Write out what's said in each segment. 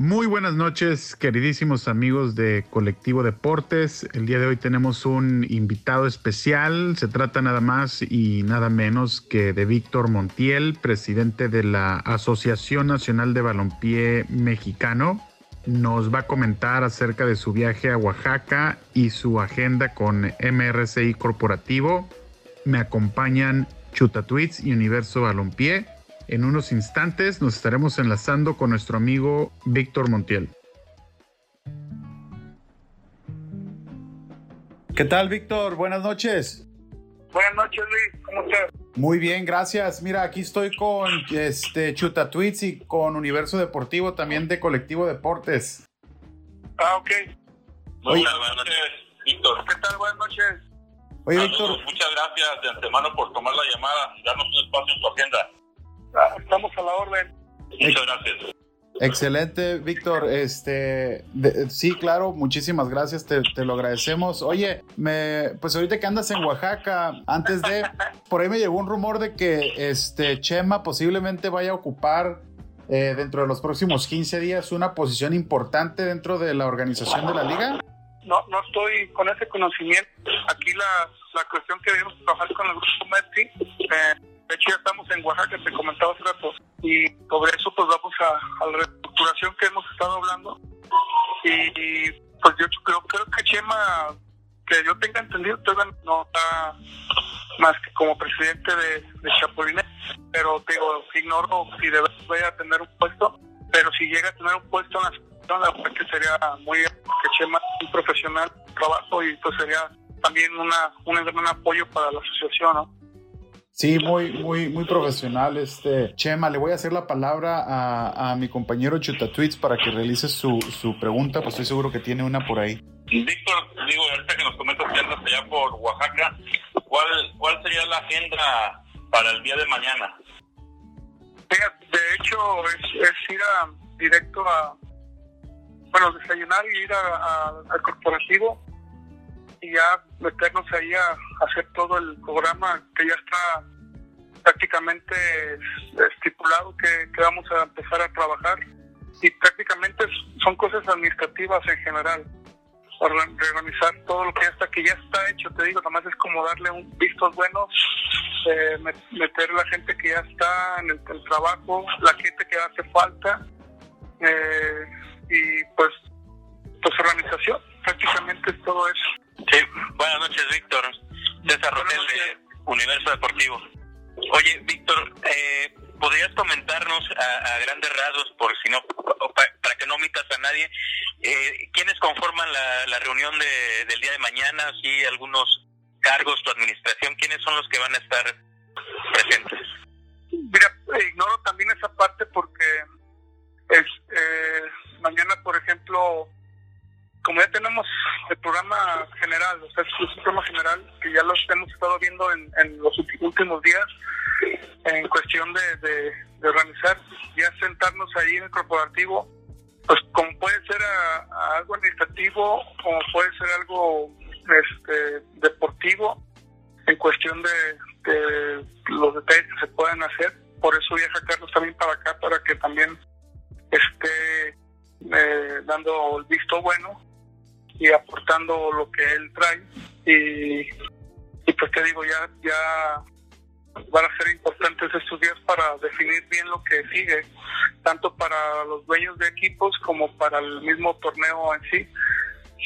Muy buenas noches, queridísimos amigos de Colectivo Deportes. El día de hoy tenemos un invitado especial. Se trata nada más y nada menos que de Víctor Montiel, presidente de la Asociación Nacional de Balompié Mexicano. Nos va a comentar acerca de su viaje a Oaxaca y su agenda con MRCI Corporativo. Me acompañan Chuta Tweets y Universo Balompié. En unos instantes nos estaremos enlazando con nuestro amigo Víctor Montiel. ¿Qué tal, Víctor? Buenas noches. Buenas noches, Luis. ¿Cómo estás? Muy bien, gracias. Mira, aquí estoy con este Chuta Tweets y con Universo Deportivo, también de Colectivo Deportes. Ah, ok. buenas noches, Víctor. ¿Qué tal? Buenas noches. Oye, Víctor. Muchas gracias de antemano por tomar la llamada y darnos un espacio en tu agenda. Estamos a la orden. Muchas gracias. Excelente, Víctor. Este, sí, claro, muchísimas gracias, te, lo agradecemos. Oye, me, pues ahorita que andas en Oaxaca, antes de, por ahí me llegó un rumor de que este Chema posiblemente vaya a ocupar eh, dentro de los próximos 15 días una posición importante dentro de la organización de la liga. No, no estoy con ese conocimiento. Aquí la, la cuestión que debemos trabajar con el grupo Messi, eh, de hecho, ya estamos en Oaxaca, te comentaba hace rato, y sobre eso pues vamos a, la reestructuración que hemos estado hablando. Y pues yo creo, creo que Chema, que yo tenga entendido, no está más que como presidente de, de Chapulines, pero digo, ignoro si debe vaya a tener un puesto, pero si llega a tener un puesto en la asociación, la verdad que sería muy que Chema un profesional trabajo y pues sería también una, un gran apoyo para la asociación, ¿no? Sí, muy, muy, muy profesional. Este Chema, le voy a hacer la palabra a, a mi compañero Chuta Tweets para que realice su, su pregunta, pues estoy seguro que tiene una por ahí. Víctor, digo, ahorita que nos comentas que andas allá por Oaxaca, ¿cuál, cuál sería la agenda para el día de mañana? De hecho, es, es ir a, directo a, bueno, desayunar y ir a, al corporativo y ya meternos ahí a, hacer todo el programa que ya está prácticamente estipulado que, vamos a empezar a trabajar. Y prácticamente son cosas administrativas en general. Reorganizar todo lo que ya está que ya está hecho te digo nomás es como darle un vistos buenos eh, meter la gente que ya está en el, trabajo la gente que hace falta eh, y pues pues organización prácticamente es todo eso Sí, buenas noches, Víctor. César Rotel de Universo Deportivo. Oye, Víctor, eh, ¿podrías comentarnos a, grandes rasgos, por si no, para que no omitas a nadie, eh, quiénes conforman la, reunión del día de mañana? Si algunos cargos, tu administración, ¿quiénes son los que van a estar presentes? Mira, ignoro también esa parte porque es, eh, mañana, por ejemplo, como ya tenemos el programa general, o sea, es un programa general que ya lo hemos estado viendo en, los últimos días, en cuestión de, organizar, ya sentarnos ahí en el corporativo, pues como puede ser algo administrativo, como puede ser algo este, deportivo, en cuestión de, los detalles que se puedan hacer. Por eso viaja Carlos también para acá, para que también esté eh, dando el visto bueno y aportando lo que él trae. Y, y pues te digo ya ya van a ser importantes estos días para definir bien lo que sigue tanto para los dueños de equipos como para el mismo torneo en sí.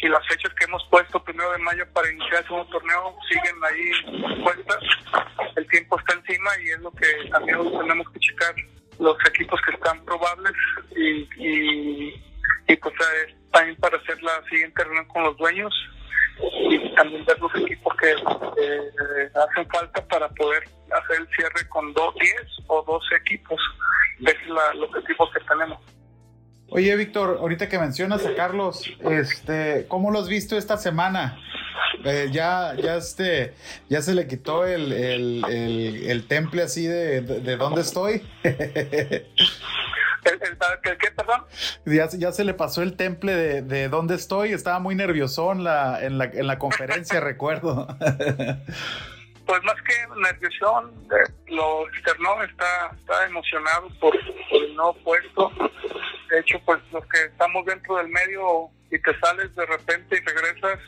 Si las fechas que hemos puesto primero de mayo para iniciar el segundo torneo siguen ahí puestas el tiempo está encima y es lo que también tenemos que checar los equipos que están probables y, y, y pues también para hacer la siguiente reunión con los dueños y también ver los equipos que eh, hacen falta para poder hacer el cierre con dos, 10 o 12 equipos. Es los equipos que tenemos. Oye, Víctor, ahorita que mencionas a Carlos, este, ¿cómo lo has visto esta semana? Eh, ya, ya, este, ya se le quitó el, el, temple así de, de, dónde estoy. ¿El, qué, perdón? Ya, ya, se le pasó el temple de, de dónde estoy. Estaba muy nervioso en la, en la, en la conferencia, recuerdo. Pues más que nerviosón, lo externo está, está emocionado por, el nuevo puesto. De hecho, pues los que estamos dentro del medio y te sales de repente y regresas,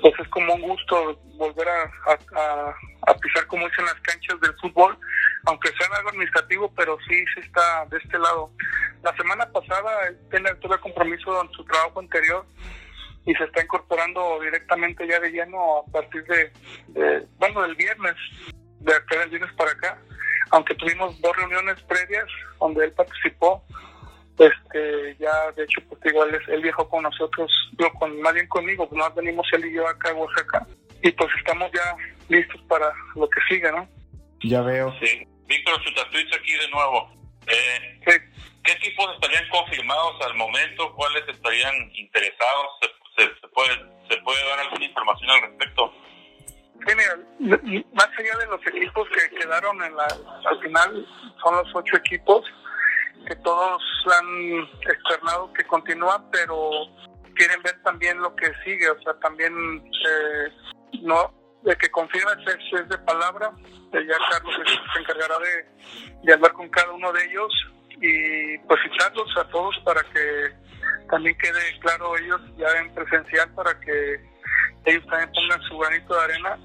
pues es como un gusto volver a, a, pisar, como dicen las canchas del fútbol, aunque sea algo administrativo, pero sí, sí está de este lado. La semana pasada él tuve compromiso en su trabajo anterior y se está incorporando directamente ya de lleno a partir de, bueno, del viernes, de acá del viernes para acá, aunque tuvimos dos reuniones previas donde él participó, este ya de hecho pues igual él viajó con nosotros yo con más bien conmigo pues más venimos él y yo acá a Oaxaca y pues estamos ya listos para lo que siga no ya veo. Sí Víctor Chutatuitz aquí de nuevo eh, ¿qué equipos estarían confirmados al momento? ¿cuáles estarían interesados? ¿Se, se, puede, ¿se puede dar alguna información al respecto? Sí, mira, más allá de los equipos que quedaron en la, al final, son los ocho equipos que todos han externado que continúan, pero quieren ver también lo que sigue, o sea, también eh, no de que confirmes es, es de palabra, ya Carlos se encargará de, de hablar con cada uno de ellos y pues citarlos a todos para que también quede claro ellos ya en presencial para que ellos también pongan su granito de arena.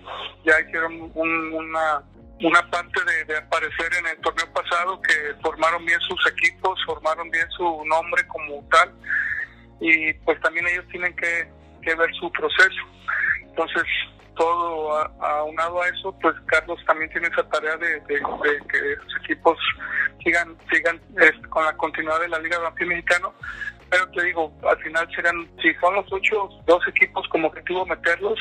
Ya hicieron una una parte de, aparecer en el torneo pasado, que formaron bien sus equipos, formaron bien su nombre como tal, y pues también ellos tienen que, ver su proceso. Entonces, todo aunado a, eso, pues Carlos también tiene esa tarea de, que los equipos sigan sigan este, con la continuidad de la Liga de Balompié Mexicano. Pero te digo, al final serán, si son los ocho, dos equipos como objetivo meterlos,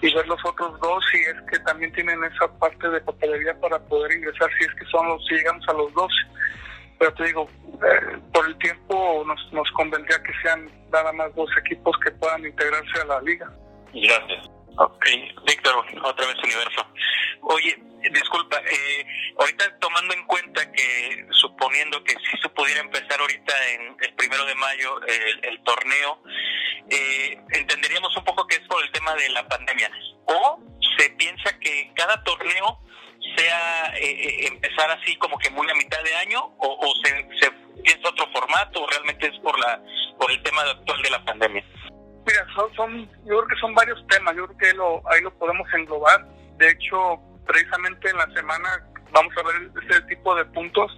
y ver los otros dos si es que también tienen esa parte de papelería para poder ingresar, si es que son los, si llegamos a los dos. Pero te digo, eh, por el tiempo nos, nos convendría que sean nada más dos equipos que puedan integrarse a la liga. Gracias. Ok, Víctor, otra vez Universo. Oye, disculpa, eh, ahorita tomando en cuenta que suponiendo que si se pudiera empezar ahorita en el primero de mayo el, torneo, eh, entenderíamos un poco que es por el tema de la pandemia. O se piensa que cada torneo sea eh, empezar así como que muy a mitad de año o, o se, se piensa otro formato o realmente es por la por el tema actual de la pandemia. Mira, son, yo creo que son varios temas, yo creo que lo, ahí lo podemos englobar. De hecho, precisamente en la semana vamos a ver ese tipo de puntos.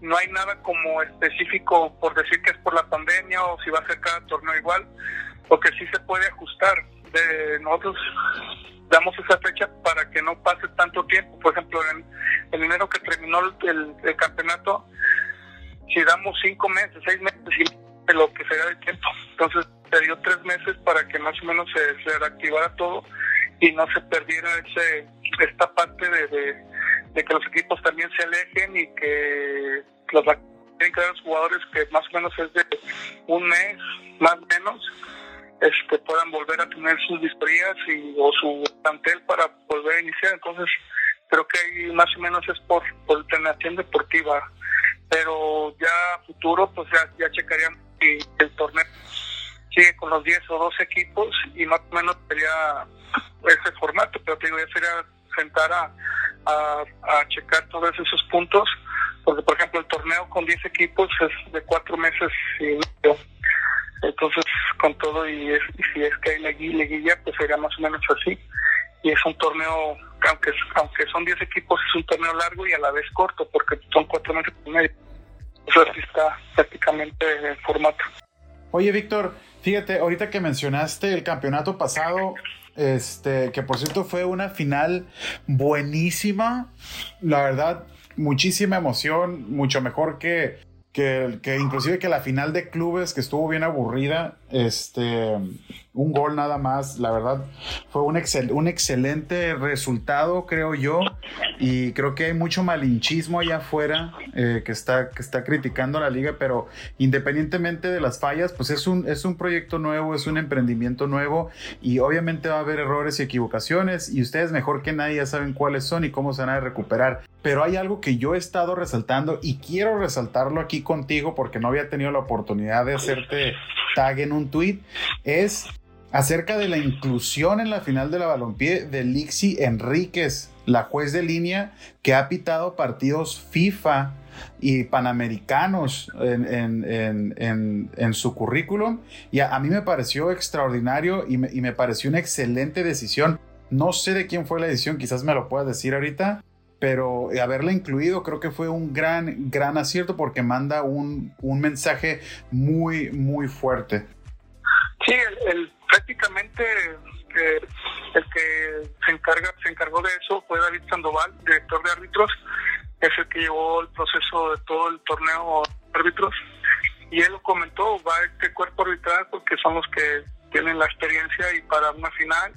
No hay nada como específico por decir que es por la pandemia o si va a ser cada torneo igual, porque sí se puede ajustar. De, nosotros damos esa fecha para que no pase tanto tiempo. Por ejemplo, en, el enero que terminó el, el, campeonato, si damos cinco meses, seis meses, lo que sería de tiempo. Entonces, se dio tres meses para que más o menos se, reactivara todo y no se perdiera ese esta parte de, que los equipos también se alejen y que los tienen que los jugadores que más o menos es de un mes más o menos este puedan volver a tener sus victorias y o su plantel para volver a iniciar. Entonces creo que ahí más o menos es por por alternación deportiva. Pero ya futuro pues ya ya checarían el torneo sigue con los 10 o 12 equipos y más o menos sería ese formato, pero te digo, ya sería sentar a, a, checar todos esos puntos, porque por ejemplo el torneo con 10 equipos es de cuatro meses y medio. Entonces, con todo, y, si es que hay liguilla, pues sería más o menos así. Y es un torneo, aunque, aunque son 10 equipos, es un torneo largo y a la vez corto, porque son cuatro meses y medio. Eso así está prácticamente el formato. Oye, Víctor, Fíjate, ahorita que mencionaste el campeonato pasado, este, que por cierto fue una final buenísima, la verdad, muchísima emoción, mucho mejor que, que, que inclusive que la final de clubes, que estuvo bien aburrida, este, un gol nada más, la verdad, fue un, excel, un excelente resultado, creo yo, y creo que hay mucho malinchismo allá afuera eh, que, está, que está criticando a la liga, pero independientemente de las fallas, pues es un, es un proyecto nuevo, es un emprendimiento nuevo, y obviamente va a haber errores y equivocaciones, y ustedes mejor que nadie ya saben cuáles son y cómo se van a recuperar. Pero hay algo que yo he estado resaltando y quiero resaltarlo aquí contigo porque no había tenido la oportunidad de hacerte tag en un tweet, es acerca de la inclusión en la final de la balompié de Lixi Enríquez, la juez de línea que ha pitado partidos FIFA y panamericanos en, su currículum. Y a, mí me pareció extraordinario y me, y me pareció una excelente decisión. No sé de quién fue la decisión, quizás me lo puedas decir ahorita, pero haberla incluido creo que fue un gran, gran acierto porque manda un, un mensaje muy, muy fuerte. Sí, el, prácticamente eh, el que se encarga se encargó de eso fue David Sandoval, director de árbitros, es el que llevó el proceso de todo el torneo árbitros. Y él lo comentó, va este cuerpo arbitral porque son los que tienen la experiencia y para una final.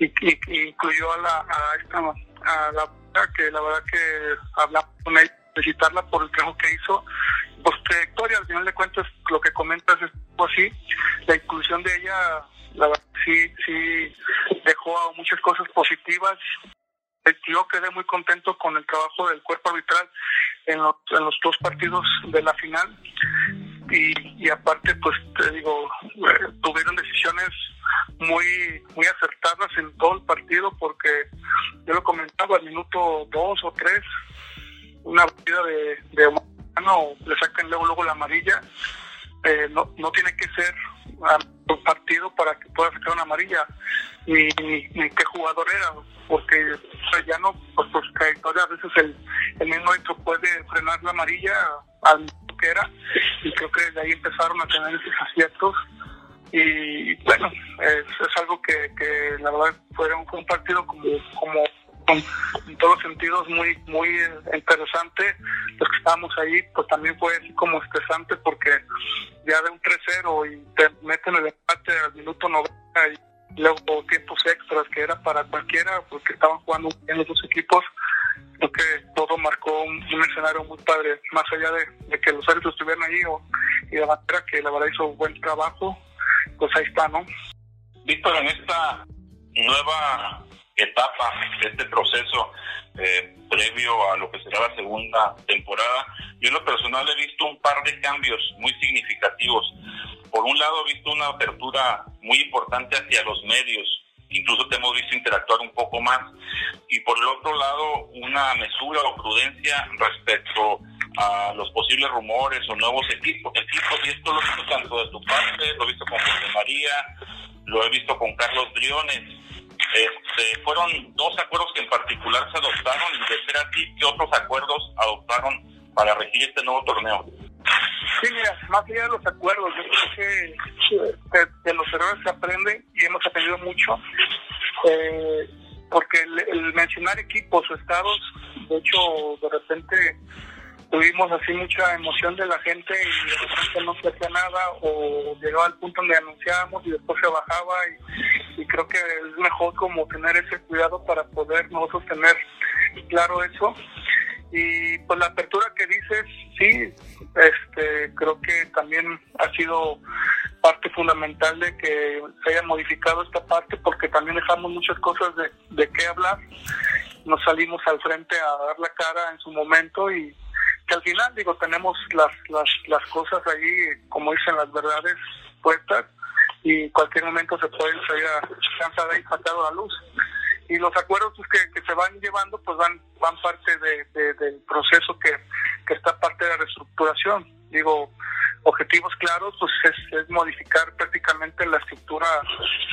Y, y, incluyó a la a esta a la que la verdad que habla con ella, felicitarla por el trabajo que hizo, por su trayectoria, al final de cuentas lo que comentas es así, la inclusión de ella, la verdad sí, sí dejó muchas cosas positivas. Yo quedé muy contento con el trabajo del cuerpo arbitral en los, en los dos partidos de la final y, y aparte pues te digo eh, tuvieron decisiones muy muy acertadas en todo el partido porque yo lo comentaba al minuto dos o tres una partida de, de no le sacan luego luego la amarilla eh, no no tiene que ser un partido para que pueda sacar una amarilla ni, ni, qué jugador era porque ya no pues por trayectoria a veces el, el mismo puede frenar la amarilla al que era y creo que de ahí empezaron a tener esos aciertos y bueno, es, es algo que, que, la verdad fue un, fue un partido como, como en todos los sentidos muy muy interesante. Los que estábamos ahí, pues también fue así como estresante porque ya de un 3-0 y te meten el empate al minuto 90 y luego tiempos extras que era para cualquiera porque estaban jugando bien los dos equipos. Creo que todo marcó un, escenario muy padre, más allá de, que los árbitros estuvieran ahí o, y de Bandera que la verdad hizo un buen trabajo pues ahí está, ¿no? Víctor, en esta nueva etapa, este proceso eh, previo a lo que será la segunda temporada, yo en lo personal he visto un par de cambios muy significativos. Por un lado, he visto una apertura muy importante hacia los medios, incluso te hemos visto interactuar un poco más, y por el otro lado, una mesura o prudencia respecto a los posibles rumores o nuevos equipos, equipos y esto lo he visto tanto de tu parte, lo he visto con José María, lo he visto con Carlos Briones. Este, fueron dos acuerdos que en particular se adoptaron y de ser así, ¿qué otros acuerdos adoptaron para regir este nuevo torneo? Sí, mira, más allá de los acuerdos, yo creo que de, los errores se aprende y hemos aprendido mucho, eh, porque el, el mencionar equipos o estados, de hecho, de repente tuvimos así mucha emoción de la gente y de repente no se hacía nada o llegaba al punto donde anunciábamos y después se bajaba y, creo que es mejor como tener ese cuidado para poder nosotros tener claro eso. Y pues la apertura que dices sí este creo que también ha sido parte fundamental de que se haya modificado esta parte porque también dejamos muchas cosas de, de qué hablar. Nos salimos al frente a dar la cara en su momento y que al final, digo, tenemos las, las, las cosas ahí, como dicen las verdades puestas, y cualquier momento se pueden salir a y a la luz. Y los acuerdos pues, que, que se van llevando, pues van, van parte de, del proceso que, que está parte de la reestructuración. Digo, objetivos claros, pues es, modificar prácticamente la estructura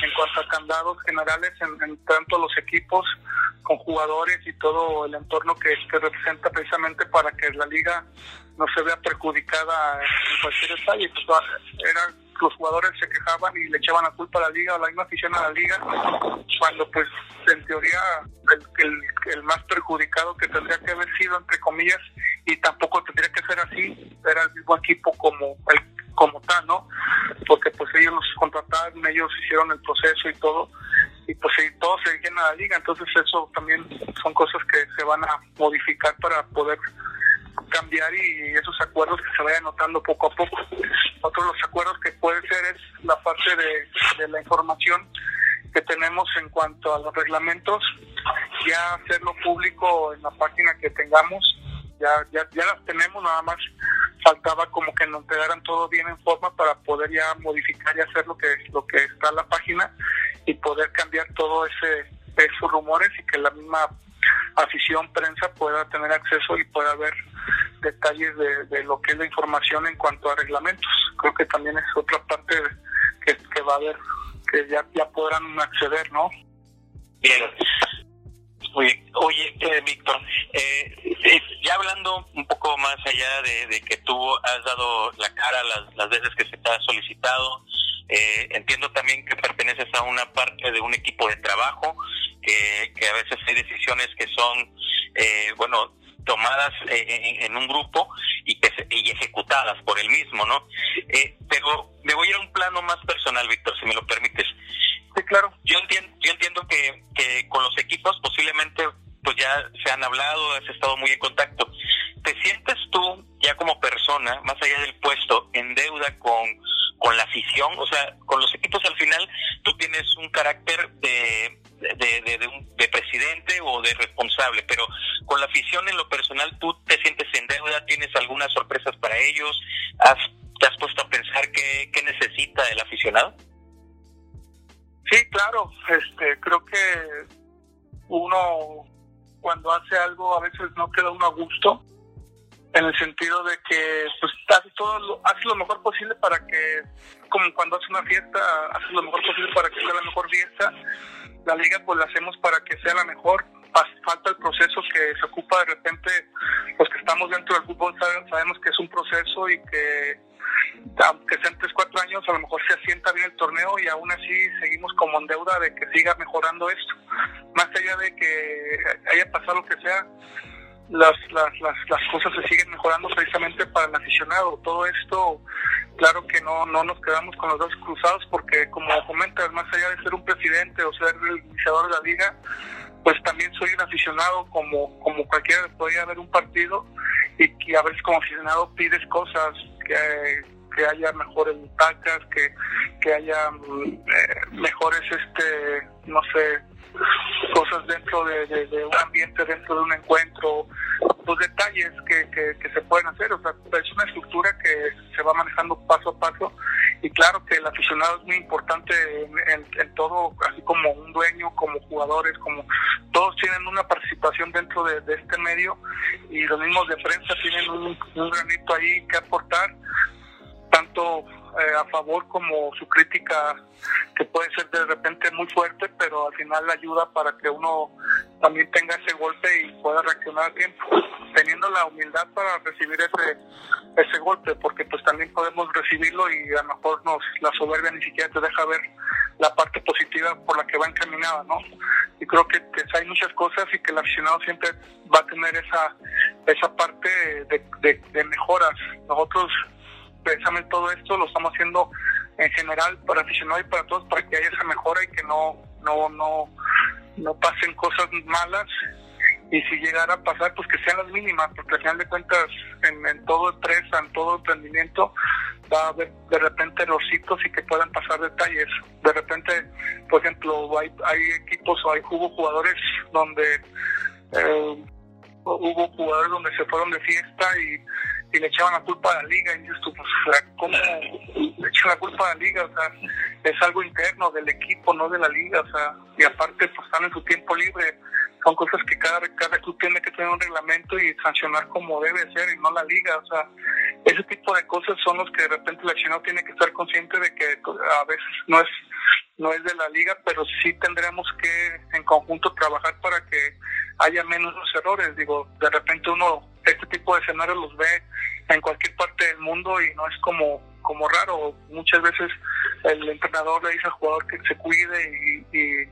en cuanto a candados generales en, tanto los equipos con jugadores y todo el entorno que, que, representa precisamente para que la liga no se vea perjudicada en cualquier detalle. Pues, eran los jugadores se quejaban y le echaban la culpa a la liga o la misma afición a la liga, cuando pues en teoría el, el, más perjudicado que tendría que haber sido, entre comillas, y tampoco tendría que ser así, era el mismo equipo como el como tal, ¿no? Porque pues ellos nos contrataron, ellos hicieron el proceso y todo, y pues todo se llena a la liga, entonces eso también son cosas que se van a modificar para poder cambiar y esos acuerdos que se vayan notando poco a poco. Otro de los acuerdos que puede ser es la parte de, la información que tenemos en cuanto a los reglamentos, ya hacerlo público en la página que tengamos, ya, ya, ya las tenemos, nada más faltaba como que nos quedaran todo bien en forma para poder ya modificar y hacer lo que, lo que está en la página y poder cambiar todo ese esos rumores y que la misma afición, prensa pueda tener acceso y pueda ver detalles de, lo que es la información en cuanto a reglamentos. Creo que también es otra parte que, que va a haber, que ya, ya podrán acceder, ¿no? Bien. Oye, oye eh, Víctor, eh, eh, ya hablando un poco más allá de, que tú has dado la cara las, las veces que se te ha solicitado, entiendo también que perteneces a una parte de un equipo de trabajo, que, a veces hay decisiones que son, bueno, tomadas en, un grupo y, que y ejecutadas por el mismo, ¿no? pero me voy a ir a un plano más personal, Víctor, si me lo permites. Sí, claro. Yo entiendo, yo entiendo que, que con los equipos posiblemente pues ya se han hablado, has estado muy en contacto. ¿Te sientes tú ya como persona, más allá del puesto, en deuda con, con la afición? O sea, con los equipos al final tú tienes un carácter de, de, de, de, presidente o de responsable, pero con la afición en lo personal tú te sientes en deuda, tienes algunas sorpresas para ellos, ¿Has, ¿te has puesto a pensar qué, qué necesita el aficionado? Sí, claro, este, creo que uno cuando hace algo a veces no queda uno a gusto, en el sentido de que pues hace todo lo, hace lo mejor posible para que, como cuando hace una fiesta, hace lo mejor posible para que sea la mejor fiesta. La liga pues la hacemos para que sea la mejor. Falta el proceso que se ocupa de repente, los que estamos dentro del fútbol sabemos que es un proceso y que aunque sean 3, 4 años, a lo mejor se asienta bien el torneo y aún así seguimos como en deuda de que siga mejorando esto. Más allá de que haya pasado lo que sea, las, las, las, las cosas se siguen mejorando precisamente para el aficionado. Todo esto, claro que no, no nos quedamos con los dos cruzados porque, como comentas, más allá de ser un presidente o ser el iniciador de la liga, pues también soy un aficionado como, como cualquiera podría haber un partido y que a veces como aficionado pides cosas que, que haya mejores butacas, que, que haya mm, eh, mejores, este no sé, cosas dentro de, un ambiente, dentro de un encuentro, los detalles que, que, se pueden hacer. O sea, es una estructura que se va manejando paso a paso y claro que el aficionado es muy importante en, todo, así como un dueño, como jugadores, como todos tienen una participación dentro de, este medio y los mismos de prensa tienen un granito ahí que aportar tanto eh, a favor como su crítica que puede ser de repente muy fuerte, pero al final ayuda para que uno también tenga ese golpe y pueda reaccionar a tiempo, teniendo la humildad para recibir ese ese golpe, porque pues también podemos recibirlo y a lo mejor nos la soberbia ni siquiera te deja ver la parte positiva por la que va encaminada, ¿no? Y creo que, hay muchas cosas y que el aficionado siempre va a tener esa esa parte de mejoras. Nosotros precisamente todo esto lo estamos haciendo en general para aficionados y para todos para que haya esa mejora y que no no no no pasen cosas malas. Y si llegara a pasar pues que sean las mínimas porque al final de cuentas en, en todo empresa en todo emprendimiento va a haber de repente errorcitos y que puedan pasar detalles. De repente por ejemplo hay, hay equipos o hay hubo jugadores donde eh, hubo jugadores donde se fueron de fiesta y y le echaban la culpa a la liga y tú, pues, ¿cómo le echan la culpa a la liga? O sea, es algo interno del equipo, no de la liga, o sea, y aparte pues están en su tiempo libre, son cosas que cada, cada club tiene que tener un reglamento y sancionar como debe ser y no la liga, o sea, ese tipo de cosas son los que de repente el accionado tiene que estar consciente de que a veces no es no es de la liga, pero sí tendremos que en conjunto trabajar para que haya menos errores. Digo, de repente uno este tipo de escenarios los ve en cualquier parte del mundo y no es como, como raro. Muchas veces el entrenador le dice al jugador que se cuide y, y,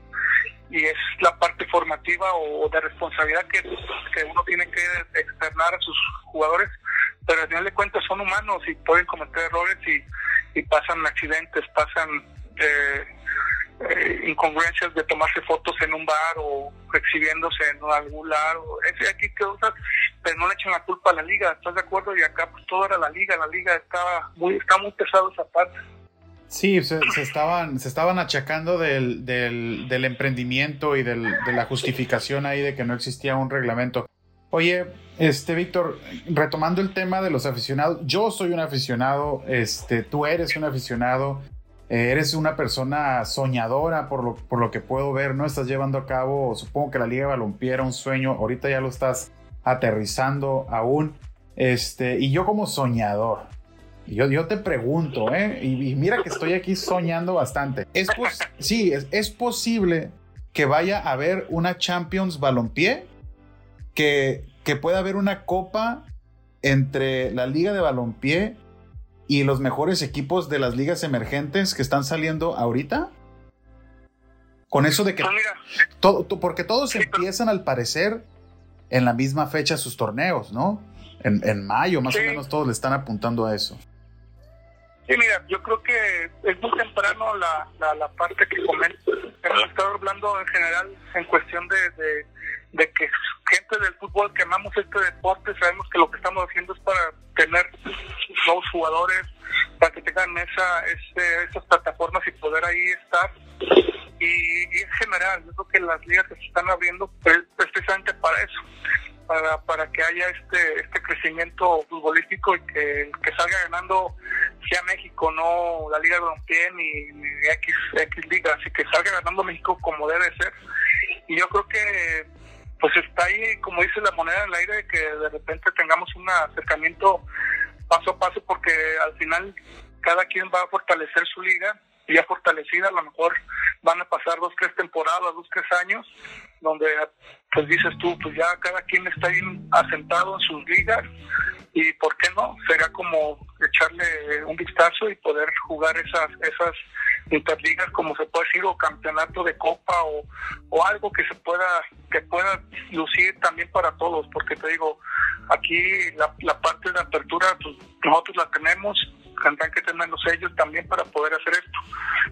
es la parte formativa o de responsabilidad que, que uno tiene que externar a sus jugadores, pero al final de cuentas son humanos y pueden cometer errores y, y pasan accidentes, pasan... Eh, eh, incongruencias de tomarse fotos en un bar o exhibiéndose en algún lado, ese aquí que usas, pero no le echan la culpa a la liga, ¿estás de acuerdo? Y acá pues todo era la liga, la liga estaba muy, está muy pesado esa parte. Sí, se, estaban, se estaban achacando del, del, del emprendimiento y del, de la justificación ahí de que no existía un reglamento. Oye, este Víctor, retomando el tema de los aficionados, yo soy un aficionado, este, tú eres un aficionado, eh, eres una persona soñadora por lo, por lo que puedo ver, ¿no? Estás llevando a cabo, supongo que la Liga Balompié era un sueño, ahorita ya lo estás aterrizando aún. Este, y yo como soñador, yo, yo te pregunto, ¿eh? Y, mira que estoy aquí soñando bastante. ¿Es sí, es, es, posible que vaya a haber una Champions Balompié, que, que pueda haber una copa entre la Liga de Balompié y los mejores equipos de las ligas emergentes que están saliendo ahorita? Con eso de que... Pues todo, porque todos empiezan al parecer en la misma fecha sus torneos, ¿no? En, en mayo más o menos todos le están apuntando a eso. Sí, mira, yo creo que es muy temprano la, la, parte que comento. Hemos estado hablando en general en cuestión de, de, de, que gente del fútbol que amamos este deporte, sabemos que lo que estamos haciendo es para tener nuevos jugadores, para que tengan esa, ese, esas plataformas y poder ahí estar. Y, en general, yo creo que las ligas que se están abriendo es precisamente para eso para, para que haya este este crecimiento futbolístico y que, que salga ganando sea México, no la Liga de Balompié ni, ni, X, X Liga, así que salga ganando México como debe ser. Y yo creo que pues está ahí, como dice la moneda en el aire, que de repente tengamos un acercamiento paso a paso, porque al final cada quien va a fortalecer su liga ya fortalecida, a lo mejor van a pasar dos, tres temporadas, dos, tres años, donde pues dices tú, pues ya cada quien está bien asentado en sus ligas y por qué no, será como echarle un vistazo y poder jugar esas, esas interligas como se puede decir o campeonato de copa o, o algo que se pueda que pueda lucir también para todos porque te digo aquí la, la parte de apertura pues nosotros la tenemos tendrán que tenerlos ellos también para poder hacer esto.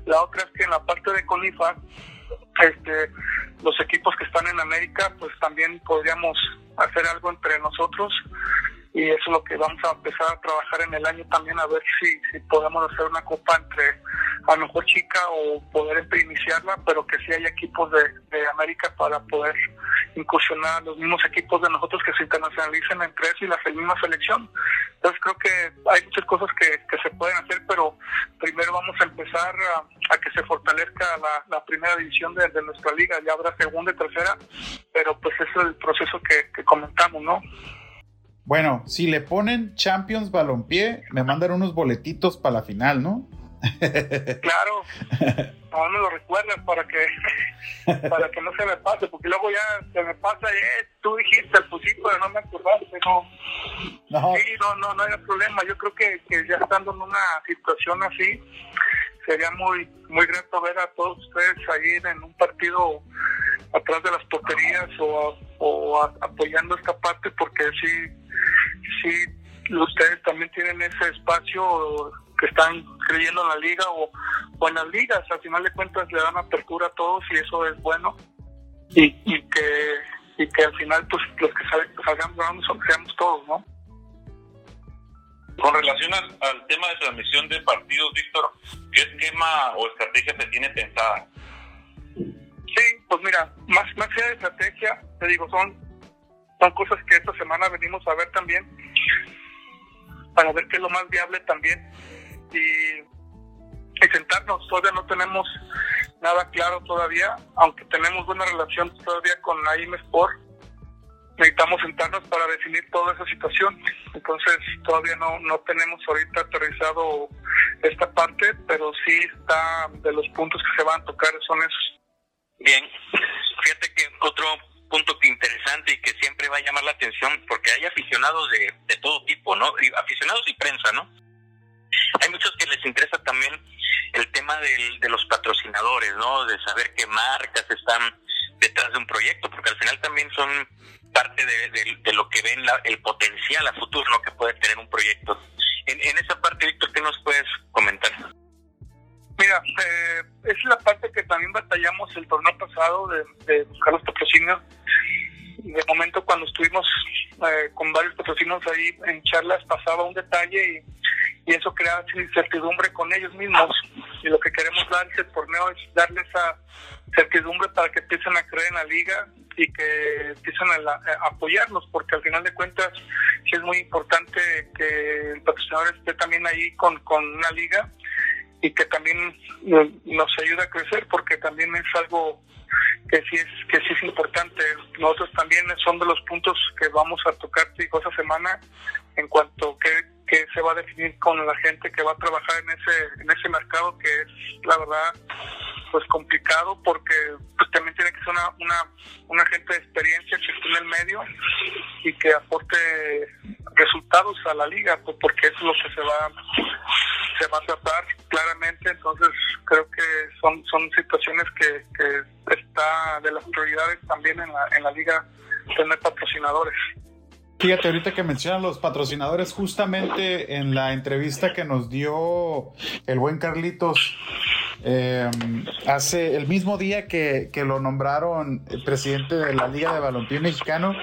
La otra es que en la parte de CONIFA, este, los están en América, pues también podríamos hacer algo entre nosotros y eso es lo que vamos a empezar a trabajar en el año también a ver si, si podemos hacer una copa entre a lo mejor chica o poder iniciarla, pero que sí haya equipos de, de América para poder incursionar los mismos equipos de nosotros que se internacionalicen entre eso y la misma selección. Entonces creo que hay muchas cosas que, que se pueden hacer, pero primero vamos a empezar a, que se fortalezca la, primera división de, nuestra liga, ya habrá segunda y tercera, pero pues es el proceso que comentamos, ¿no? Bueno, si le ponen Champions Balompié, me mandan unos boletitos para la final, ¿no? claro, no me lo recuerdas para que para que no se me pase, porque luego ya se me pasa, eh, tú dijiste el pusito, pero no me acordaste, no. no. Sí, no, no, no hay problema. Yo creo que, que ya estando en una situación así, sería muy muy grato ver a todos ustedes ahí en un partido atrás de las porterías o, o apoyando esta parte, porque sí sí ustedes también tienen ese espacio que están creyendo en la liga o, o en las ligas, al final de cuentas le dan apertura a todos y eso es bueno y, y que y que al final pues los que salgamos ganando seamos todos, ¿no? Con relación al, tema de transmisión de partidos, Víctor, ¿qué esquema o estrategia se tiene pensada? Sí, pues mira, más, más que de estrategia, te digo, son son cosas que esta semana venimos a ver también, para ver qué es lo más viable también. Y, sentarnos, todavía no tenemos nada claro todavía, aunque tenemos buena relación todavía con la Sport, necesitamos sentarnos para definir toda esa situación. Entonces todavía no, no tenemos ahorita aterrizado esta parte, pero sí está de los puntos que se van a tocar son esos. Bien, fíjate que otro punto interesante y que siempre va a llamar la atención porque hay aficionados de, de todo tipo, ¿no? Y aficionados y prensa, ¿no? Hay muchos que les interesa también el tema del, de los patrocinadores, ¿no? De saber qué marcas están detrás de un proyecto, porque al final también son parte de, de, lo que ven la, el potencial a futuro ¿no? que puede tener un proyecto. En, en esa parte, Víctor, ¿qué nos puedes comentar? Mira, eh, es la parte que también batallamos el torneo pasado de, buscar los patrocinios. De momento cuando estuvimos eh, con varios patrocinios ahí en charlas pasaba un detalle y, eso creaba incertidumbre con ellos mismos. Y lo que queremos dar ese torneo es darle esa certidumbre para que empiecen a creer en la liga y que empiecen a, apoyarnos porque al final de cuentas sí es muy importante que el patrocinador esté también ahí con, con una liga y que también nos ayuda a crecer porque también es algo que sí es que sí es importante. Nosotros también son de los puntos que vamos a tocar esa semana en cuanto que, que se va a definir con la gente que va a trabajar en ese en ese mercado que es la verdad pues complicado porque pues, también tiene que ser una, una, una gente de experiencia que esté en el medio y que aporte resultados a la liga pues, porque eso es lo que se va se va a tratar claramente entonces creo que son son situaciones que, que está de las prioridades también en la, en la liga tener patrocinadores. Fíjate, ahorita que mencionan los patrocinadores, justamente en la entrevista que nos dio el buen Carlitos, eh, hace el mismo día que, que, lo nombraron presidente de la Liga de Balompié Mexicano,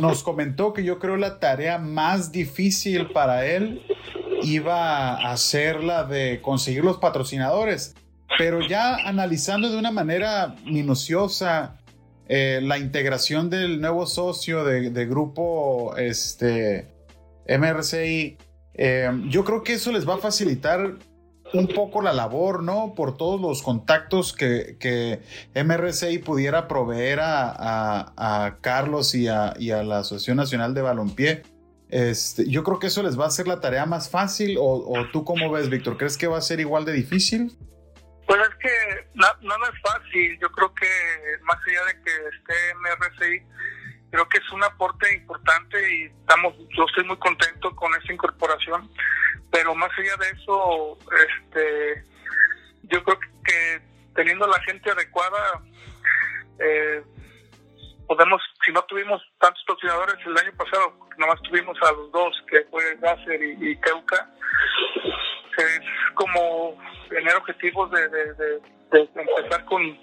nos comentó que yo creo la tarea más difícil para él iba a ser la de conseguir los patrocinadores. Pero ya analizando de una manera minuciosa eh, la integración del nuevo socio de, grupo este, MRCI, eh, yo creo que eso les va a facilitar un poco la labor, ¿no? Por todos los contactos que, que MRCI pudiera proveer a, Carlos y a, la Asociación Nacional de Balompié. Este, yo creo que eso les va a hacer la tarea más fácil. ¿O, tú cómo ves, Víctor? ¿Crees que va a ser igual de difícil? Pues es que nada no, es fácil. Yo creo que más allá de que esté MRCI, creo que es un aporte importante y estamos, yo estoy muy contento con esta incorporación. Pero más allá de eso, a los dos, que fue Gasser y, y es como tener objetivos de, empezar con,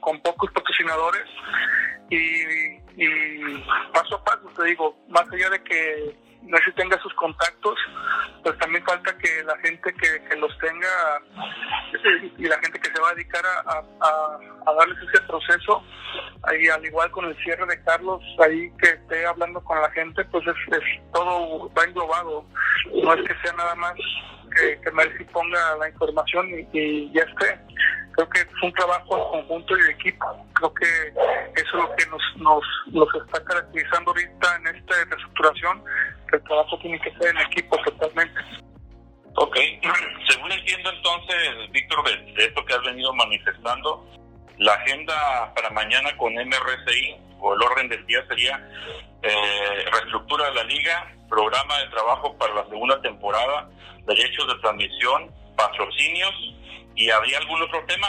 con, pocos patrocinadores y, paso a paso, te digo, más allá de que no se tenga sus contactos, pues también falta que la gente que, los tenga y la gente que se va a dedicar a, a, darles ese proceso, ahí al igual con el cierre de Carlos, ahí que esté hablando con la gente, pues es, es todo va englobado, no es que sea nada más que, que ponga la información y, ya esté. Creo que es un trabajo en conjunto y de equipo. Creo que eso es lo que nos, nos, nos está caracterizando ahorita en esta reestructuración, que el trabajo tiene que ser en equipo totalmente. Ok, según entiendo entonces, Víctor, de esto que has venido manifestando, la agenda para mañana con MRCI o el orden del día sería eh, reestructura de la liga, programa de trabajo para la segunda temporada, derechos de transmisión, patrocinios y habría algún otro tema.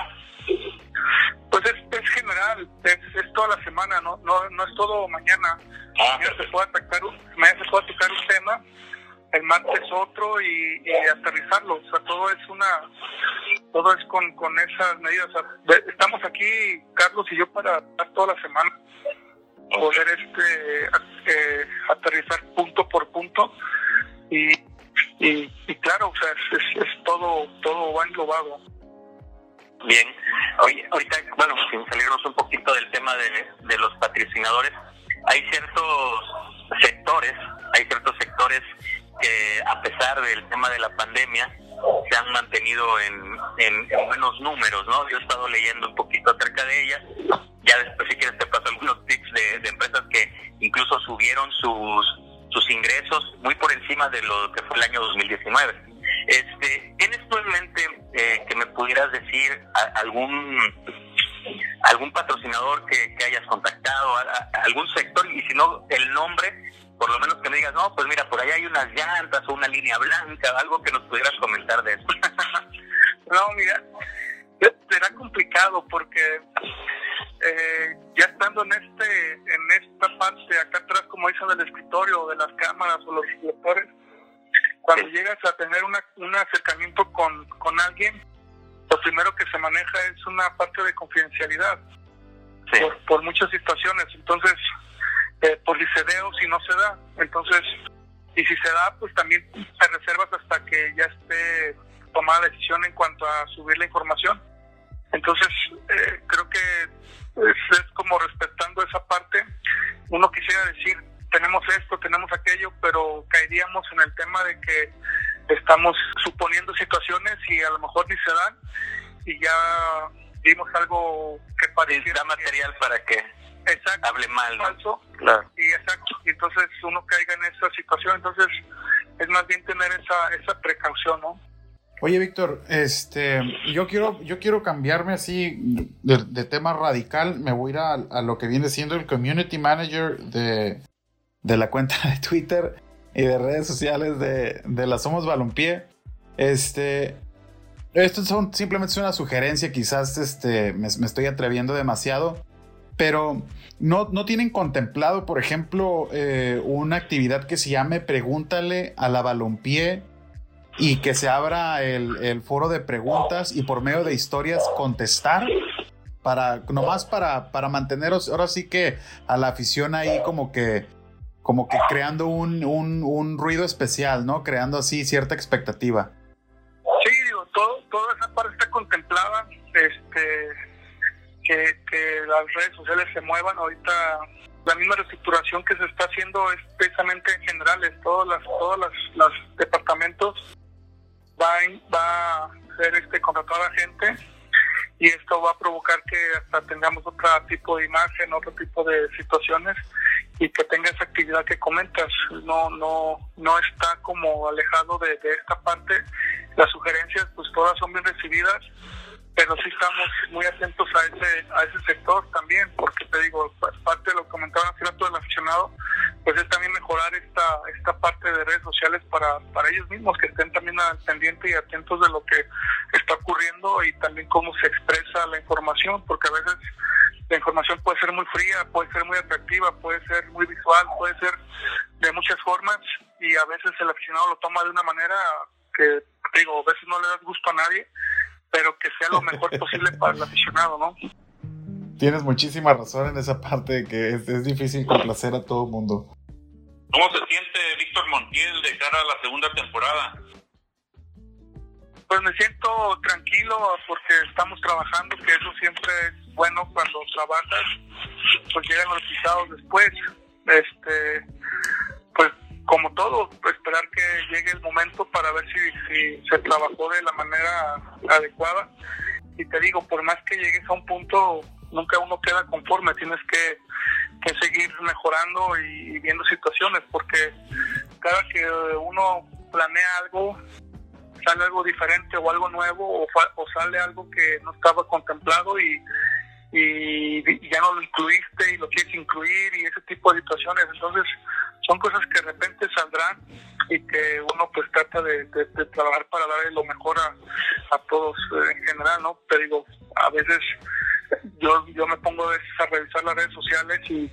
Pues es, general, es, toda la semana, no, no, no es todo mañana. Ah, mañana, se puede atacar, mañana se puede tocar un tema, el martes otro y, aterrizarlo. O sea, todo es una, todo es con, con esas medidas. estamos aquí, Carlos y yo, para toda la semana, poder este eh, aterrizar punto por punto y y, claro, o sea, es, todo, todo va englobado. Bien, Oye, ahorita, bueno, sin salirnos un poquito del tema de, de los patrocinadores, hay ciertos sectores, hay ciertos sectores que a pesar del tema de la pandemia se han mantenido en, en, buenos números, ¿no? Yo he estado leyendo un poquito acerca de ellas, ya después si quieres te paso algunos tips de, empresas que incluso subieron sus sus ingresos muy por encima de lo que fue el año 2019. Este, ¿Tienes tú en mente eh, que me pudieras decir algún algún patrocinador que, hayas contactado, algún sector, y si no, el nombre, por lo menos que me digas, no, pues mira, por ahí hay unas llantas o una línea blanca, algo que nos pudieras comentar de eso. no, mira, será complicado porque eh, ya estando en este en esta parte acá atrás como dicen del escritorio de las cámaras o los lectores cuando llegas a tener una, un acercamiento con, con alguien lo primero que se maneja es una parte de confidencialidad por, muchas situaciones. Entonces eh, por si se da o si no se da. Entonces y si se da pues también te reservas hasta que ya esté tomada la decisión en cuanto a subir la información entonces eh, creo que es, como respetando esa parte. Uno quisiera decir, tenemos esto, tenemos aquello, pero caeríamos en el tema de que estamos suponiendo situaciones y a lo mejor ni se dan y ya vimos algo que pareciera material para que hable mal, falso. Claro. Y exacto, y entonces uno caiga en esa situación, entonces es más bien tener esa, esa precaución, ¿no? Oye, Víctor, este, yo quiero, yo quiero cambiarme así de, tema radical. Me voy a ir a, lo que viene siendo el community manager de, de, la cuenta de Twitter y de redes sociales de, de la Somos Balompié. Este, esto son simplemente una sugerencia, quizás este, me, estoy atreviendo demasiado, pero no, no tienen contemplado, por ejemplo, eh, una actividad que se llame Pregúntale a la Balompié y que se abra el, foro de preguntas y por medio de historias contestar para nomás para, para manteneros ahora sí que a la afición ahí como que como que creando un, un, ruido especial, ¿no? Creando así cierta expectativa. Sí, digo, todo, toda esa parte está contemplada, este, que, que las redes sociales se muevan. Ahorita la misma reestructuración que se está haciendo es precisamente en general en todos las, todos los departamentos va a ser este contratar a gente y esto va a provocar que hasta tengamos otro tipo de imagen, otro tipo de situaciones y que tenga esa actividad que comentas. No, no, no está como alejado de esta parte. Las sugerencias, pues todas son bien recibidas pero sí estamos muy atentos a ese a ese sector también, porque te digo, parte de lo que comentaba hace rato del aficionado, pues es también mejorar esta esta parte de redes sociales para, para ellos mismos, que estén también al pendiente y atentos de lo que está ocurriendo y también cómo se expresa la información, porque a veces la información puede ser muy fría, puede ser muy atractiva, puede ser muy visual, puede ser de muchas formas y a veces el aficionado lo toma de una manera que, digo, a veces no le das gusto a nadie pero que sea lo mejor posible para el aficionado, ¿no? Tienes muchísima razón en esa parte de que es, difícil complacer a todo el mundo. ¿Cómo se siente Víctor Montiel de cara a la segunda temporada? Pues me siento tranquilo porque estamos trabajando, que eso siempre es bueno cuando trabajas, pues llegan los resultados después. Este, como todo, esperar que llegue el momento para ver si, se trabajó de la manera adecuada. Y te digo, por más que llegues a un punto, nunca uno queda conforme, tienes que, seguir mejorando y, viendo situaciones, porque cada que uno planea algo, sale algo diferente o algo nuevo o, o sale algo que no estaba contemplado y, y, ya no lo incluiste y lo quieres incluir y ese tipo de situaciones. Entonces, son cosas que de repente saldrán y que uno pues trata de, trabajar para darle lo mejor a, a todos eh, en general, ¿no? Te digo, a veces yo, yo me pongo a revisar las redes sociales y,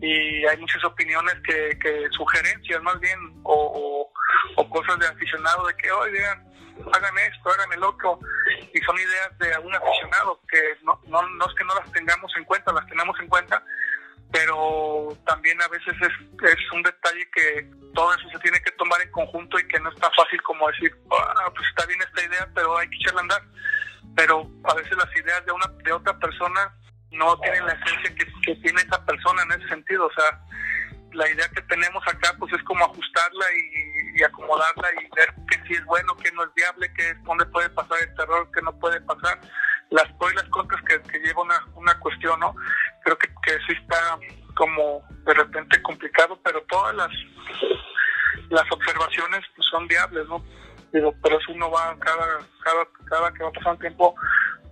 y hay muchas opiniones que, que sugerencias más bien o, o, cosas de aficionado de que, oigan, hagan esto, hagan el otro y son ideas de algún aficionado que no, no, no es que no las tengamos en cuenta, las tenemos en cuenta, pero también a veces es, es un detalle que todo eso se tiene que tomar en conjunto y que no es tan fácil como decir, ah, pues está bien esta idea, pero hay que echarla a andar. Pero a veces las ideas de una de otra persona no tienen la esencia que, tiene esa persona en ese sentido. O sea, la idea que tenemos acá pues es como ajustarla y, y acomodarla y ver que sí es bueno, que no es viable, que es dónde puede pasar el terror, que no puede pasar, las pros y las contras que, lleva una, una cuestión, ¿no? Creo que, que sí está como de repente complicado, pero todas las las observaciones pues, son viables, ¿no? Pero eso uno va, cada, cada, cada que va pasando tiempo,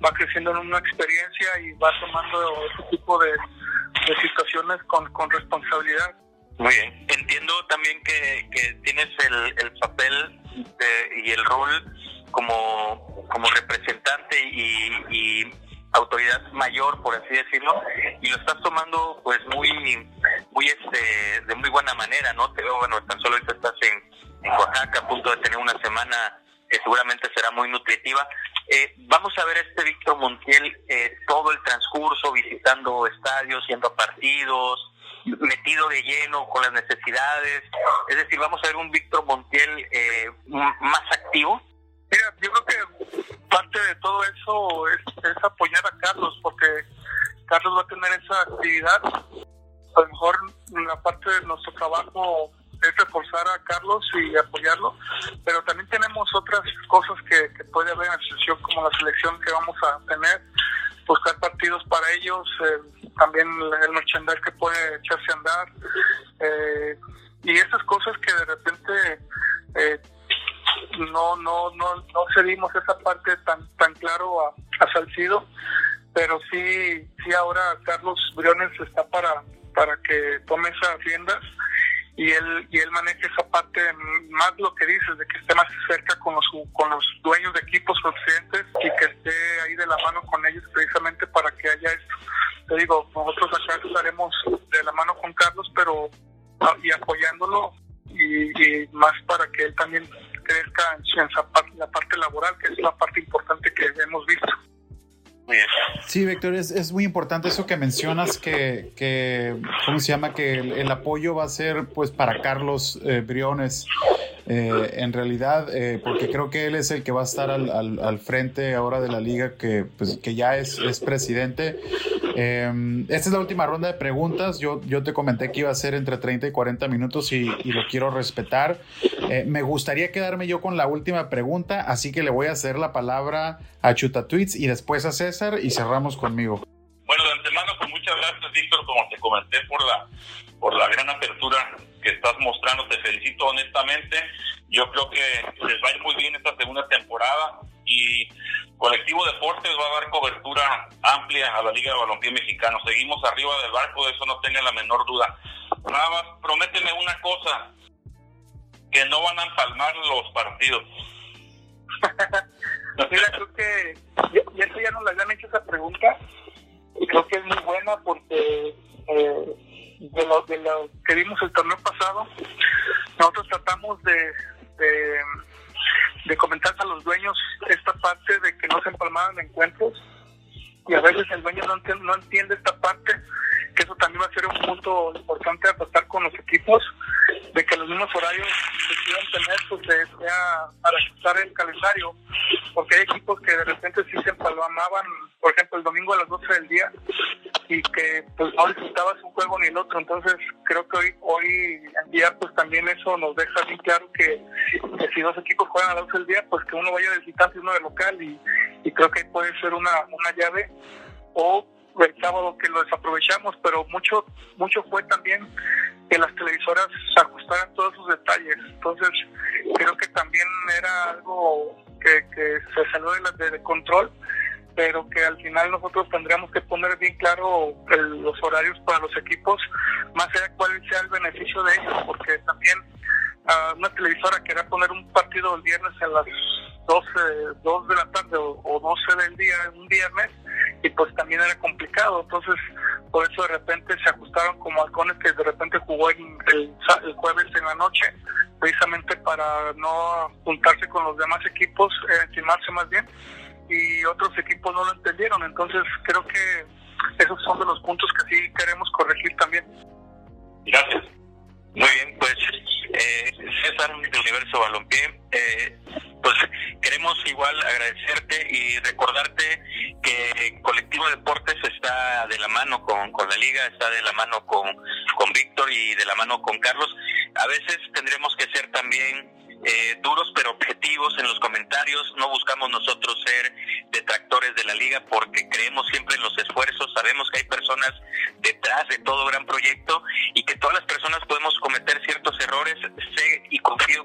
va creciendo en una experiencia y va tomando ese tipo de, de situaciones con, con responsabilidad. Muy bien. Entiendo también que, que tienes el, el papel y el rol como, como representante y, y, autoridad mayor, por así decirlo, y lo estás tomando pues muy, muy este, de muy buena manera, ¿no? Te veo, bueno, tan solo ahorita estás en, Oaxaca, a punto de tener una semana que seguramente será muy nutritiva. Eh, vamos a ver a este Víctor Montiel eh, todo el transcurso, visitando estadios, yendo partidos, metido de lleno con las necesidades. Es decir, vamos a ver un Víctor Montiel eh, más activo. Mira, yo creo que parte de todo eso es, apoyar a Carlos, porque Carlos va a tener esa actividad. A lo mejor la parte de nuestro trabajo es reforzar a Carlos y apoyarlo, pero también tenemos otras cosas que, que puede haber en la asociación, como la selección que vamos a tener, buscar partidos para ellos, eh, también el merchandise que puede echarse a andar, eh, y esas cosas que de repente eh, no, no, no, no cedimos esa parte tan, tan claro a, a Salcido, pero sí, sí ahora Carlos Briones está para, para que tome esas riendas y él y él maneje esa parte más lo que dices de que esté más cerca con los con los dueños de equipos con clientes y que esté ahí de la mano con ellos precisamente para que haya esto. Te digo nosotros acá estaremos de la mano con Carlos pero ah, y apoyándolo y, más para que él también crezca en, la parte laboral que es la parte importante que hemos visto Sí, Víctor, es, es, muy importante eso que mencionas, que, que ¿cómo se llama? Que el, apoyo va a ser pues para Carlos eh, Briones, eh, en realidad, eh, porque creo que él es el que va a estar al, al, al frente ahora de la liga, que, pues, que ya es, es presidente. Em, esta es la última ronda de preguntas. Yo, yo te comenté que iba a ser entre 30 y 40 minutos y, lo quiero respetar. Eh, me gustaría quedarme yo con la última pregunta, así que le voy a hacer la palabra a Chuta Tweets y después a César y cerramos conmigo. Bueno, de antemano, pues muchas gracias, Víctor, como te comenté, por la, por la gran apertura que estás mostrando. Te felicito honestamente. Yo creo que les va a ir muy bien esta segunda temporada y Colectivo Deportes va a dar cobertura amplia a la Liga de Balompié Mexicano. Seguimos arriba del barco, de eso no tenga la menor duda. Nada prométeme una cosa, que no van a empalmar los partidos. Mira, creo que ya, eso ya nos la habían hecho esa pregunta y creo que es muy buena porque eh, de, lo, de lo que vimos el torneo pasado, nosotros tratamos de de comentar a los dueños esta parte de que no se empalmaban encuentros y a veces el dueño no entiende, no entiende esta parte, que eso también va a ser un punto importante a tratar con los equipos, de que los mismos horarios que quieran tener, pues sea para ajustar el calendario, porque hay equipos que de repente sí se empalmaban, por ejemplo, el domingo a las 12 del día, y que pues no disfrutabas un juego ni el otro, entonces creo que hoy, hoy en día pues también eso nos deja bien claro que, si dos equipos juegan a las 12 del día, pues que uno vaya de visitante y uno de local, y, y creo que puede ser una, una llave, o el sábado que lo desaprovechamos, pero mucho mucho fue también que las televisoras ajustaran todos sus detalles. Entonces, creo que también era algo que, que se salió de, de, control, pero que al final nosotros tendríamos que poner bien claro los horarios para los equipos, más allá cuál sea el beneficio de ellos, porque también uh, una televisora quería poner un partido el viernes a las 12, 2 de la tarde o, o 12 del día, un viernes, y pues también era complicado. Entonces, por eso de repente se ajustaron como halcones que de repente jugó el, el, jueves en la noche, precisamente para no juntarse con los demás equipos, eh, más bien, y otros equipos no lo entendieron. Entonces, creo que esos son de los puntos que sí queremos corregir también. Gracias. Muy bien, pues eh, César de Universo Balompié, eh, pues queremos igual agradecerte y recordarte que Colectivo Deportes está de la mano con, con la liga, está de la mano con, con Víctor y de la mano con Carlos. A veces tendremos que ser también eh, duros pero objetivos en los comentarios. No buscamos nosotros ser detractores de la liga porque creemos siempre en los esfuerzos. Sabemos que hay personas detrás de todo gran proyecto y que todas las personas podemos cometer ciertos errores. Sé y confío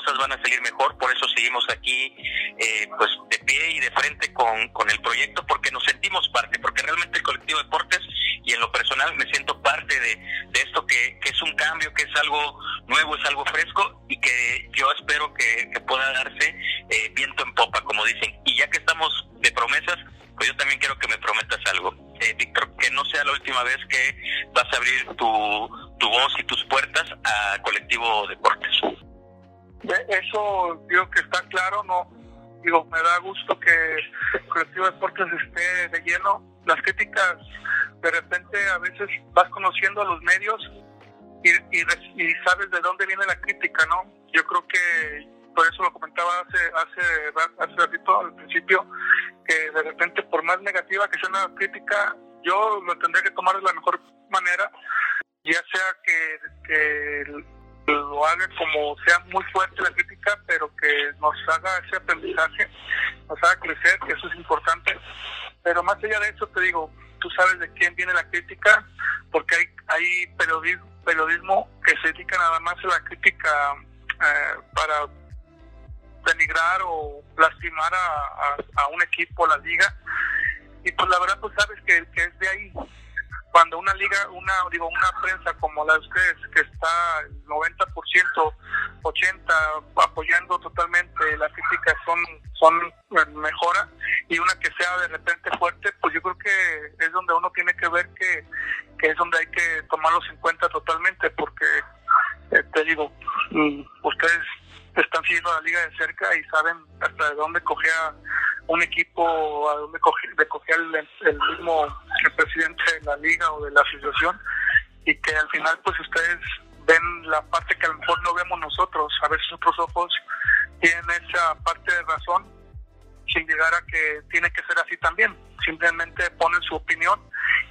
cosas van a salir mejor. Por eso seguimos aquí eh, pues de pie y de frente con, con el proyecto porque nos sentimos parte, porque realmente el colectivo de deportes y en lo personal me siento parte de, de esto que, que es un cambio, que es algo nuevo, es algo fresco y que yo espero que, pueda darse eh, viento en popa, como dicen. Y ya que estamos de promesas, pues yo también quiero que me prometas algo. Eh, Víctor, que no sea la última vez que vas a abrir tu, tu voz y tus puertas a Colectivo digo que está claro, no digo, me da gusto que Colectivo Deportes esté de lleno. Las críticas, de repente, a veces vas conociendo a los medios y, y, sabes de dónde viene la crítica, ¿no? Yo creo que por eso lo comentaba hace hace hace ratito al principio que de repente por más negativa que sea una crítica yo lo tendré que tomar de la mejor manera ya sea que, que lo haga como sea muy fuerte la crítica, pero que nos haga ese aprendizaje, nos haga crecer, que eso es importante. Pero más allá de eso, te digo, tú sabes de quién viene la crítica, porque hay, hay periodismo, periodismo que se dedica nada más a la crítica eh, para denigrar o lastimar a, a, un equipo, la liga. Y pues la verdad, pues sabes que es de ahí, cuando una liga, una digo, una prensa como la de ustedes, que está el 90%, 80% apoyando totalmente la crítica, son, son eh, mejora, y una que sea de repente fuerte, pues yo creo que es donde uno tiene que ver que, que es donde hay que tomarlos en cuenta totalmente, porque eh, te digo, mm, ustedes están siguiendo la liga de cerca y saben hasta de dónde cogea un equipo, a dónde cogía, el, el mismo presidente de la liga o de la asociación y que al final pues ustedes ven la parte que a lo mejor no vemos nosotros, a veces otros ojos tienen esa parte de razón sin llegar a que tiene que ser así también, simplemente ponen su opinión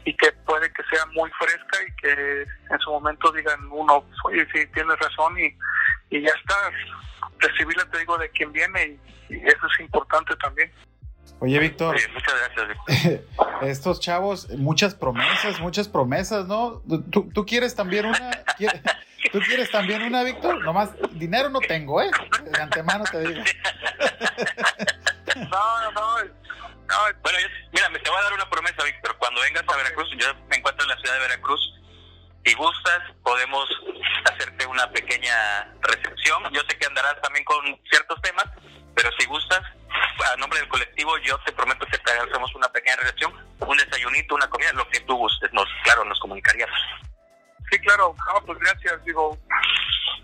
y que puede que sea muy fresca y que en su momento digan uno, sí, tienes razón y, y ya está, recibirla te digo de quien viene y eso es importante también. Oye, Víctor. muchas gracias, Estos chavos, muchas promesas, muchas promesas, ¿no? ¿Tú, tú quieres también una? ¿Tú quieres también una, Víctor? Nomás, dinero no tengo, ¿eh? De antemano te digo. No, no, no. bueno, mira, me te voy a dar una promesa, Víctor. Cuando vengas a Veracruz, yo me encuentro en la ciudad de Veracruz. Si gustas, podemos hacerte una pequeña recepción. Yo sé que andarás también con ciertos temas, pero si gustas, a nombre del colectivo, yo te prometo que te hacemos una pequeña recepción, un desayunito, una comida, lo que tú gustes, nos, claro, nos comunicaríamos. Sí, claro, pues gracias, digo,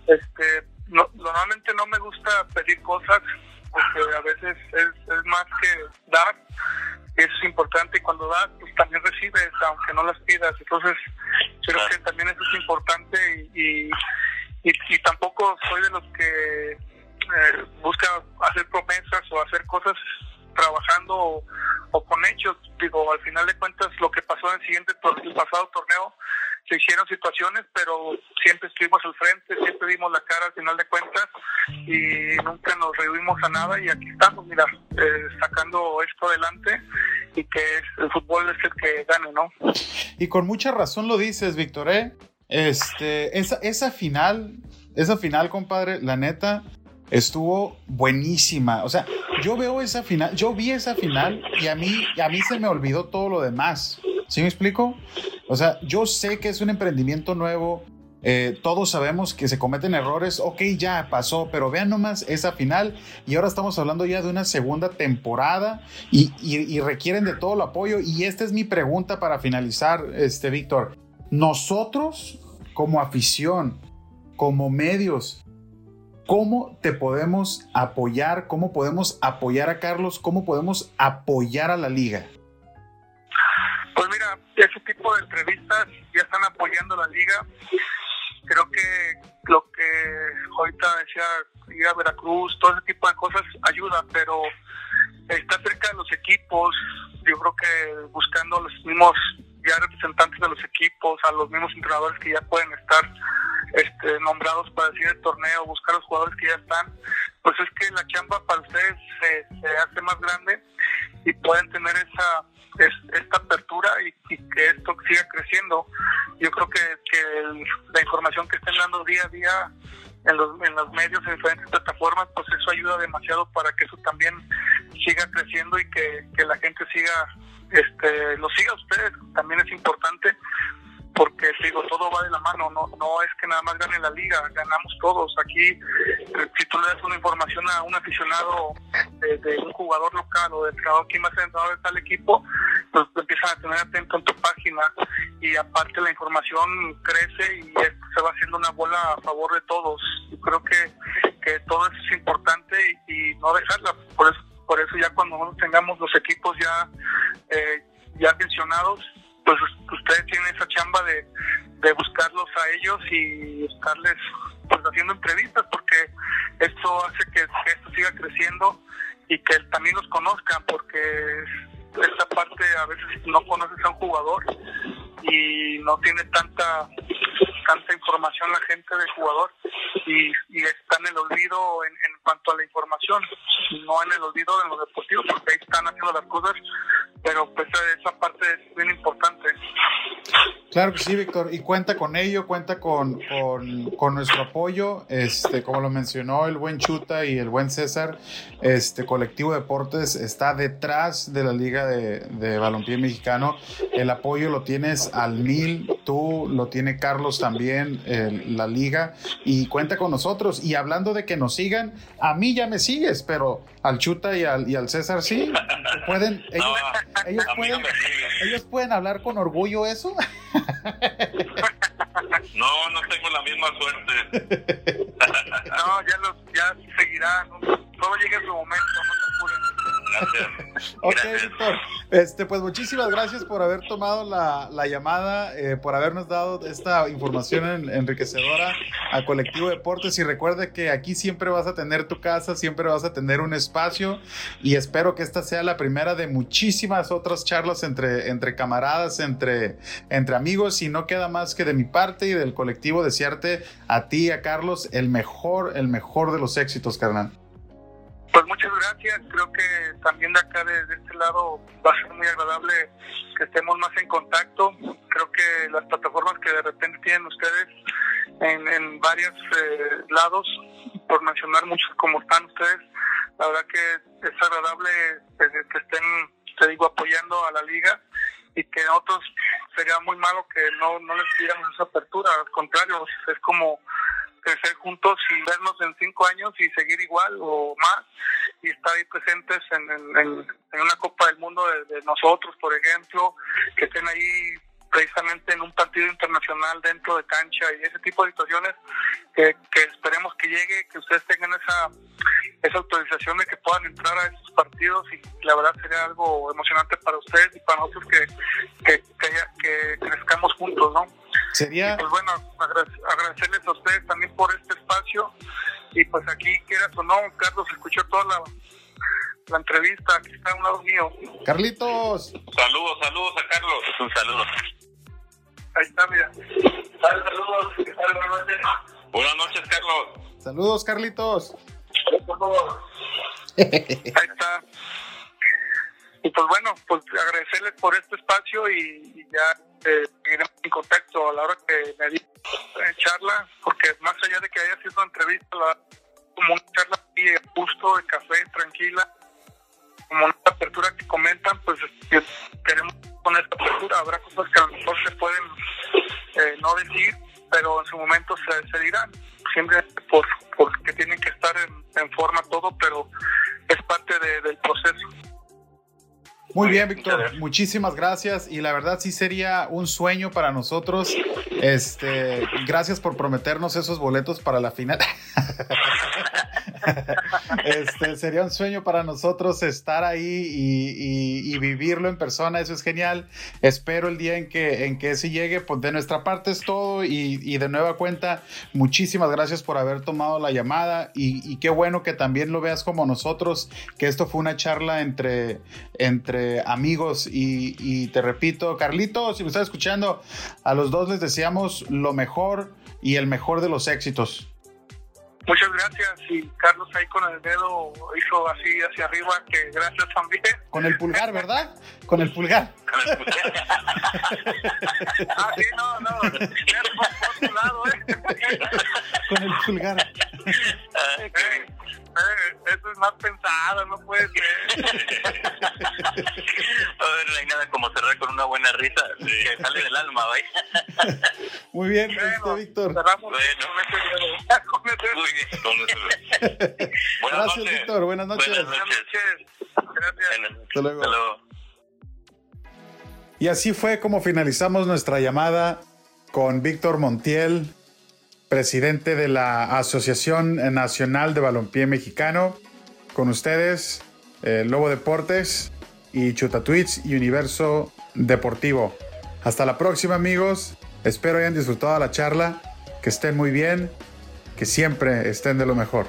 este, normalmente no me gusta pedir cosas, porque a veces es, es más que dar, eso es importante, y cuando das, pues también recibes, aunque no las pidas, entonces creo que también eso es importante y, y, y tampoco soy de los que eh, busca hacer promesas o hacer cosas trabajando o, con hechos. Digo, al final de cuentas, lo que pasó en el siguiente el pasado torneo, se hicieron situaciones, pero siempre estuvimos al frente, siempre dimos la cara al final de cuentas y nunca nos rehuimos a nada y aquí estamos, mira, eh, sacando esto adelante y que el fútbol es el que gane, ¿no? Y con mucha razón lo dices, Víctor, ¿eh? Este, esa, esa final, esa final, compadre, la neta, estuvo buenísima. O sea, yo veo esa final, yo vi esa final y a mí, a mí se me olvidó todo lo demás. ¿Sí me explico? O sea, yo sé que es un emprendimiento nuevo. Eh, todos sabemos que se cometen errores. Ok, ya pasó, pero vean nomás esa final. Y ahora estamos hablando ya de una segunda temporada y, y requieren de todo el apoyo. Y esta es mi pregunta para finalizar, este Víctor. Nosotros, como afición, como medios, ¿Cómo te podemos apoyar? ¿Cómo podemos apoyar a Carlos? ¿Cómo podemos apoyar a la liga? Pues mira, ese tipo de entrevistas ya están apoyando a la liga. Creo que lo que ahorita decía ir a Veracruz, todo ese tipo de cosas ayuda, pero está cerca de los equipos. Yo creo que buscando los mismos ya representantes de los equipos, a los mismos entrenadores que ya pueden estar este, nombrados para decir el torneo, buscar los jugadores que ya están, pues es que la chamba para ustedes se, hace más grande y pueden tener esa esta apertura y, que esto siga creciendo. Yo creo que, que la información que estén dando día a día en los, en los medios, en diferentes plataformas, pues eso ayuda demasiado para que eso también siga creciendo y que, que la gente siga, este, lo siga a ustedes, también es importante porque digo, todo va de la mano, no no es que nada más gane la liga, ganamos todos. Aquí, eh, si tú le das una información a un aficionado de, un jugador local o del jugador que más entrenador de tal equipo, pues empiezan a tener atento en tu página y aparte la información crece y se va haciendo una bola a favor de todos. Yo creo que, que todo eso es importante y, no dejarla. Por eso, por eso ya cuando nosotros tengamos los equipos ya, eh, ya mencionados, pues ustedes tienen esa chamba de, buscarlos a ellos y estarles pues haciendo entrevistas porque esto hace que, esto siga creciendo y que también los conozcan porque esta parte a veces no conoces a un jugador y no tiene tanta tanta información la gente del jugador y, y está en el olvido en, en, cuanto a la información, no en el olvido de los deportivos, porque ahí están haciendo las cosas, pero pues esa parte es bien importante. Claro que sí, Víctor, y cuenta con ello, cuenta con, con, con, nuestro apoyo, este, como lo mencionó el buen Chuta y el buen César, este colectivo Deportes está detrás de la Liga de, de Balompié Mexicano, el apoyo lo tienes al mil, tú lo tiene Carlos también, el, la liga, y cuenta con nosotros, y hablando de que nos sigan, a mí ya me sigues, pero al Chuta y al, y al César sí, pueden, ellos, no, ellos pueden, no ellos pueden hablar con orgullo eso. No, no tengo la misma suerte. no, ya los, ya seguirán. Todo llega su momento. Gracias. ok, Víctor. Este, pues muchísimas gracias por haber tomado la, la llamada, eh, por habernos dado esta información en, enriquecedora a Colectivo Deportes. Y recuerde que aquí siempre vas a tener tu casa, siempre vas a tener un espacio. Y espero que esta sea la primera de muchísimas otras charlas entre, entre camaradas, entre, entre amigos. Y no queda más que de mi parte y del colectivo desearte a ti, a Carlos, el mejor, el mejor de los éxitos, carnal. Pues muchas gracias. Creo que también de acá, de, este lado, va a ser muy agradable que estemos más en contacto. Creo que las plataformas que de repente tienen ustedes en, en varios eh, lados, por mencionar muchos como están ustedes, la verdad que es agradable que, que estén, te digo, apoyando a la liga y que a otros sería muy malo que no, no les diéramos esa apertura. Al contrario, es como crecer juntos y vernos en cinco años y seguir igual o más y estar ahí presentes en, en, una Copa del Mundo de, nosotros, por ejemplo, que estén ahí precisamente en un partido internacional dentro de cancha y ese tipo de situaciones que, que esperemos que llegue, que ustedes tengan esa esa autorización de que puedan entrar a esos partidos y la verdad sería algo emocionante para ustedes y para nosotros que, que, que, que crezcamos juntos, ¿no? Sería... Y pues bueno, agradecerles a ustedes también por este espacio y pues aquí quieras o no, Carlos escuchó toda la, la entrevista, aquí está a un lado mío. Carlitos. Saludos, saludos a Carlos. Un saludo. Ahí está, mira. Saludos, buenas noches. Buenas noches, Carlos. Saludos, Carlitos. Ahí está. Y pues bueno, pues agradecerles por este espacio y, ya eh, seguiremos en contacto a la hora que me di eh, charla, porque más allá de que haya sido una entrevista, como una charla así, justo, de café, tranquila, como una apertura que comentan, pues queremos con esta apertura. Habrá cosas que a lo mejor se pueden eh, no decir, pero en su momento se, se dirán. Siempre por porque tienen que estar en, forma todo, pero es parte de, del proceso. Muy bien, Víctor. Muchísimas gracias. Y la verdad sí sería un sueño para nosotros. Este, gracias por prometernos esos boletos para la final. este, sería un sueño para nosotros estar ahí y, vivirlo en persona, eso es genial. Espero el día en que, en que ese llegue, pues de nuestra parte es todo y, de nueva cuenta, muchísimas gracias por haber tomado la llamada y, qué bueno que también lo veas como nosotros, que esto fue una charla entre, entre amigos y, te repito, Carlito, si me estás escuchando, a los dos les deseamos lo mejor y el mejor de los éxitos. Muchas gracias. Y Carlos ahí con el dedo hizo así hacia arriba, que gracias también. Con el pulgar, ¿verdad? Con el pulgar. ah, sí, no, no. Por lado, ¿eh? Con el pulgar. Eh, eh, eso es más pensado, no puede ser. A ver, no hay nada como cerrar con una buena risa sí. que sale del alma, vaya. Muy bien, bueno, Víctor. Cerramos Bueno. con este dedo. Muy bien. Con nuestro- Buenas Gracias, noches. Víctor. Buenas noches. Buenas noches. noches. Gracias. Buenas noches. Hasta luego. Hasta luego. Y así fue como finalizamos nuestra llamada con Víctor Montiel, presidente de la Asociación Nacional de Balompié Mexicano. Con ustedes, eh, Lobo Deportes y Chutatweets y Universo Deportivo. Hasta la próxima, amigos. Espero hayan disfrutado la charla, que estén muy bien, que siempre estén de lo mejor.